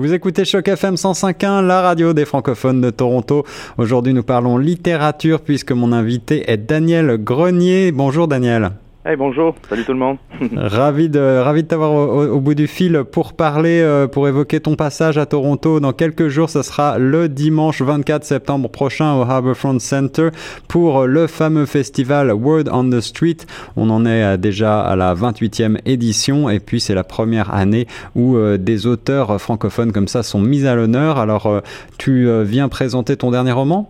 Vous écoutez Choc FM 105.1, la radio des francophones de Toronto. Aujourd'hui, nous parlons littérature puisque mon invité est Daniel Grenier. Bonjour Daniel. Hey, bonjour, salut tout le monde. ravi de, ravi de t'avoir au, bout du fil pour parler, euh, pour évoquer ton passage à Toronto. Dans quelques jours, ce sera le dimanche 24 septembre prochain au Harbourfront Center pour le fameux festival Word on the Street. On en est euh, déjà à la 28e édition et puis c'est la première année où euh, des auteurs francophones comme ça sont mis à l'honneur. Alors, tu viens présenter ton dernier roman?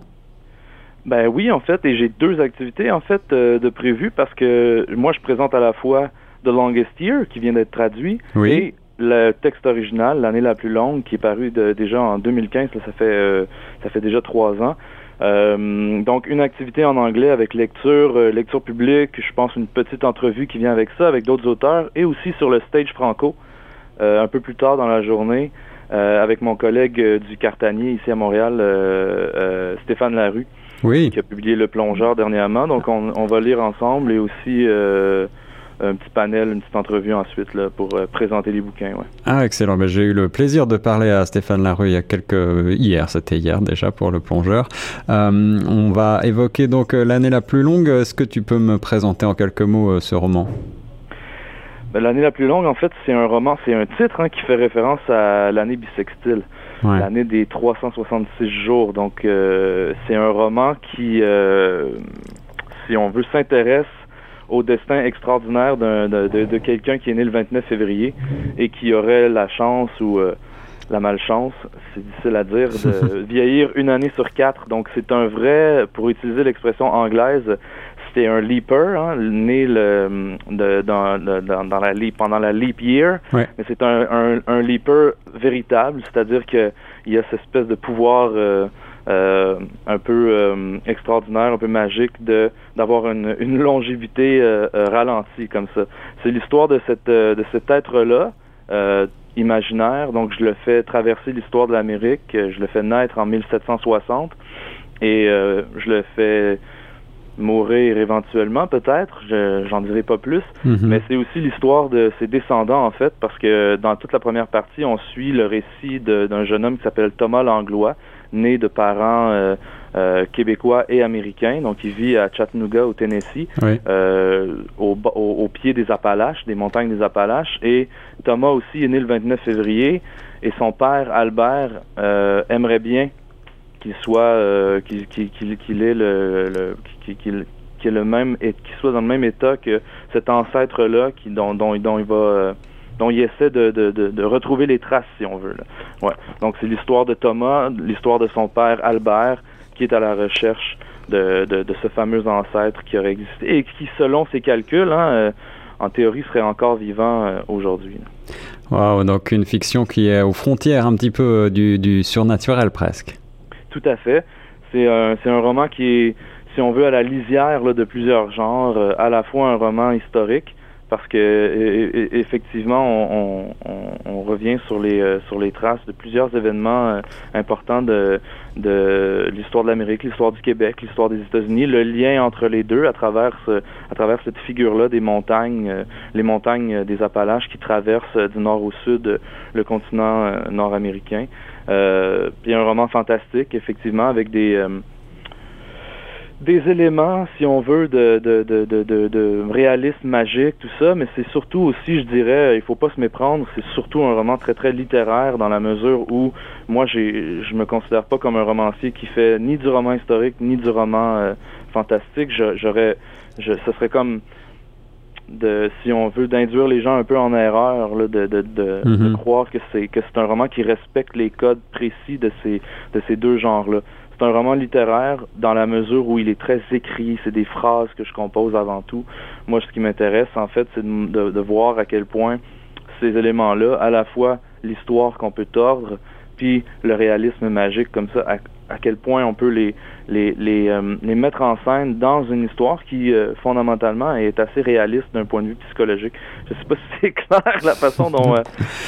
Ben oui, en fait, et j'ai deux activités en fait euh, de prévues parce que moi je présente à la fois The Longest Year qui vient d'être traduit et le texte original, l'année la plus longue, qui est paru déjà en 2015. ça fait euh, ça fait déjà trois ans. Euh, donc une activité en anglais avec lecture, lecture publique, je pense une petite entrevue qui vient avec ça, avec d'autres auteurs, et aussi sur le stage franco, un peu plus tard dans la journée, avec mon collègue du Cartanier ici à Montréal, Stéphane Larue oui. qui a publié Le Plongeur dernièrement. Donc, on, on va lire ensemble et aussi euh, un petit panel, une petite entrevue ensuite là, pour euh, présenter les bouquins. Ouais. Ah, excellent. Ben, j'ai eu le plaisir de parler à Stéphane Larue il y a quelques... Hier, c'était hier déjà pour Le Plongeur. Euh, on va évoquer donc euh, l'année la plus longue. Est-ce que tu peux me présenter en quelques mots ce roman? Ben, L'année la plus longue, en fait, c'est un roman, c'est un titre hein, qui fait référence à l'année bissextile l'année des 366 jours. Donc, euh, c'est un roman qui, euh, si on veut, s'intéresse au destin extraordinaire de, de, quelqu'un qui est né le 29 février et qui aurait la chance ou euh, la malchance, c'est difficile à dire, de vieillir une année sur quatre. Donc, c'est un vrai, pour utiliser l'expression anglaise, c'était un leaper, hein, né le, de, dans, dans, dans, la pendant la leap year, mais c'est un, un, un, leaper véritable, c'est-à-dire qu'il y a cette espèce de pouvoir euh, euh, un peu euh, extraordinaire, un peu magique de d'avoir une, une longévité ralentie comme ça. C'est l'histoire de cette de cet être-là imaginaire, donc je le fais traverser l'histoire de l'Amérique, je le fais naître en 1760 et je le fais mourir éventuellement peut-être, j'en dirai pas plus, mhm. mais c'est aussi l'histoire de ses descendants en fait, parce que dans toute la première partie, on suit le récit d'un jeune homme qui s'appelle Thomas Langlois, né de parents euh, euh, québécois et américains, donc il vit à Chattanooga au Tennessee, euh, au, au, pied des Appalaches, des montagnes des Appalaches, et Thomas aussi est né le 29 février, et son père Albert aimerait bien qu'il soit euh, qu'il ait le, qu'il qu'il le même et qu'il soit dans le même état que cet ancêtre là qui dont, il va euh, dont il essaie de, retrouver les traces si on veut. Ouais. Donc c'est l'histoire de Thomas, l'histoire de son père Albert qui est à la recherche de, ce fameux ancêtre qui aurait existé et qui selon ses calculs hein, euh, en théorie serait encore vivant aujourd'hui. Wow, donc une fiction qui est aux frontières un petit peu du surnaturel presque. Tout à fait. C'est un, roman qui est, si on veut, à la lisière de plusieurs genres, euh, à la fois un roman historique, parce que effectivement, on, revient sur les euh, sur les traces de plusieurs événements euh, importants de l'histoire de l'Amérique, l'histoire du Québec, l'histoire des États-Unis, le lien entre les deux à travers cette figure-là des montagnes, les montagnes des Appalaches qui traversent du nord au sud le continent nord-américain. Euh, puis un roman fantastique, effectivement, avec des euh, des éléments, si on veut, de, de, de, de, réalisme magique, tout ça, mais c'est surtout aussi, je dirais, il faut pas se méprendre, c'est surtout un roman très très littéraire dans la mesure où moi j'ai je me considère pas comme un romancier qui fait ni du roman historique ni du roman euh, fantastique. J'aurais ce serait comme de si on veut d'induire les gens un peu en erreur là, de, de, de, mhm. croire que c'est que c'est un roman qui respecte les codes précis de ces de ces deux genres là c'est un roman littéraire dans la mesure où il est très écrit c'est des phrases que je compose avant tout moi ce qui m'intéresse en fait c'est de, de, voir à quel point ces éléments là à la fois l'histoire qu'on peut tordre puis le réalisme magique comme ça à quel point on peut les les les, euh, les mettre en scène dans une histoire qui euh, fondamentalement est assez réaliste d'un point de vue psychologique. Je sais pas si c'est clair la façon dont euh,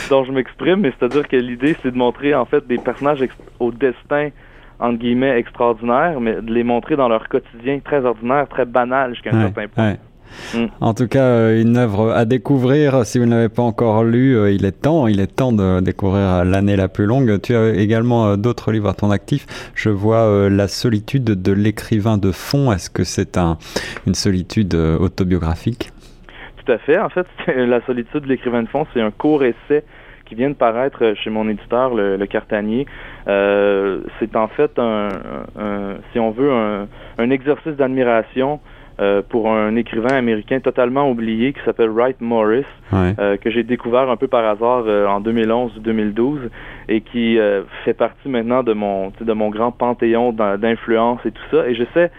dont je m'exprime, mais c'est-à-dire que l'idée c'est de montrer en fait des personnages au destin entre guillemets extraordinaire, mais de les montrer dans leur quotidien très ordinaire, très banal jusqu'à un certain point. Mm. En tout cas, une œuvre à découvrir. Si vous ne l'avez pas encore lu, il est temps, il est temps de découvrir l'année la plus longue. Tu as également d'autres livres à ton actif. Je vois La solitude de l'écrivain de fond. Est-ce que c'est un, une solitude autobiographique? Tout à fait. En fait, La solitude de l'écrivain de fond, c'est un court essai qui vient de paraître chez mon éditeur, le, Cartanier. Euh, c'est en fait si on veut, un, exercice d'admiration euh, pour un écrivain américain totalement oublié qui s'appelle Wright Morris, euh, que j'ai découvert un peu par hasard en 2011-2012 et qui fait partie maintenant de mon de mon grand panthéon d'influence et tout ça. Et je sais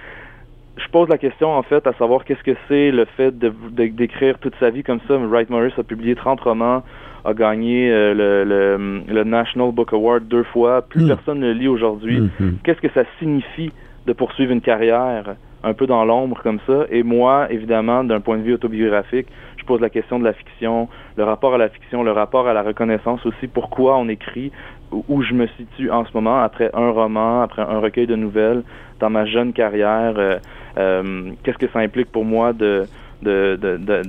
je pose la question en fait à savoir qu'est-ce que c'est le fait de d'écrire toute sa vie comme ça. Wright Morris a publié 30 romans, a gagné euh, le, le, National Book Award deux fois. Plus hmm. personne ne le lit aujourd'hui. Hmm, hmm. Qu'est-ce que ça signifie de poursuivre une carrière un peu dans l'ombre comme ça? Et moi, évidemment, d'un point de vue autobiographique, je pose la question de la fiction, le rapport à la fiction, le rapport à la reconnaissance aussi, pourquoi on écrit, où je me situe en ce moment après un roman, après un recueil de nouvelles, dans ma jeune carrière. Euh, euh, qu'est-ce que ça implique pour moi de de, de, de,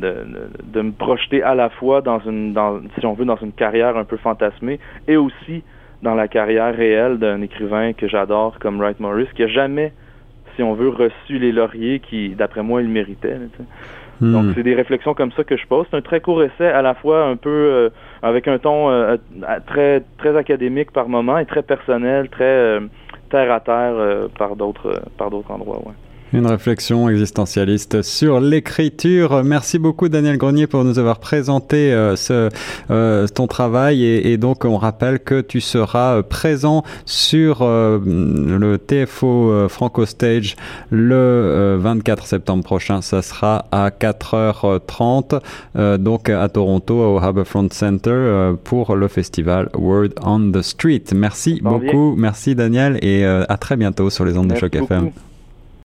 de, me projeter à la fois dans une, dans, si on veut, dans une carrière un peu fantasmée et aussi dans la carrière réelle d'un écrivain que j'adore comme Wright Morris, qui a jamais, si on veut, reçu les lauriers qui, d'après moi, il méritait. Hmm. Donc, c'est des réflexions comme ça que je pose. C'est un très court essai, à la fois un peu euh, avec un ton euh, très très académique par moment et très personnel, très euh, terre à terre par d'autres par d'autres endroits. Ouais. Une réflexion existentialiste sur l'écriture. Merci beaucoup Daniel Grenier pour nous avoir présenté euh, ce, euh, ton travail et, donc on rappelle que tu seras présent sur euh, le TFO Franco Stage le 24 septembre prochain. Ça sera à 4h30 donc à Toronto au Harbourfront Center pour le festival Word on the Street. Merci beaucoup, merci Daniel et à très bientôt sur les ondes de Choc FM.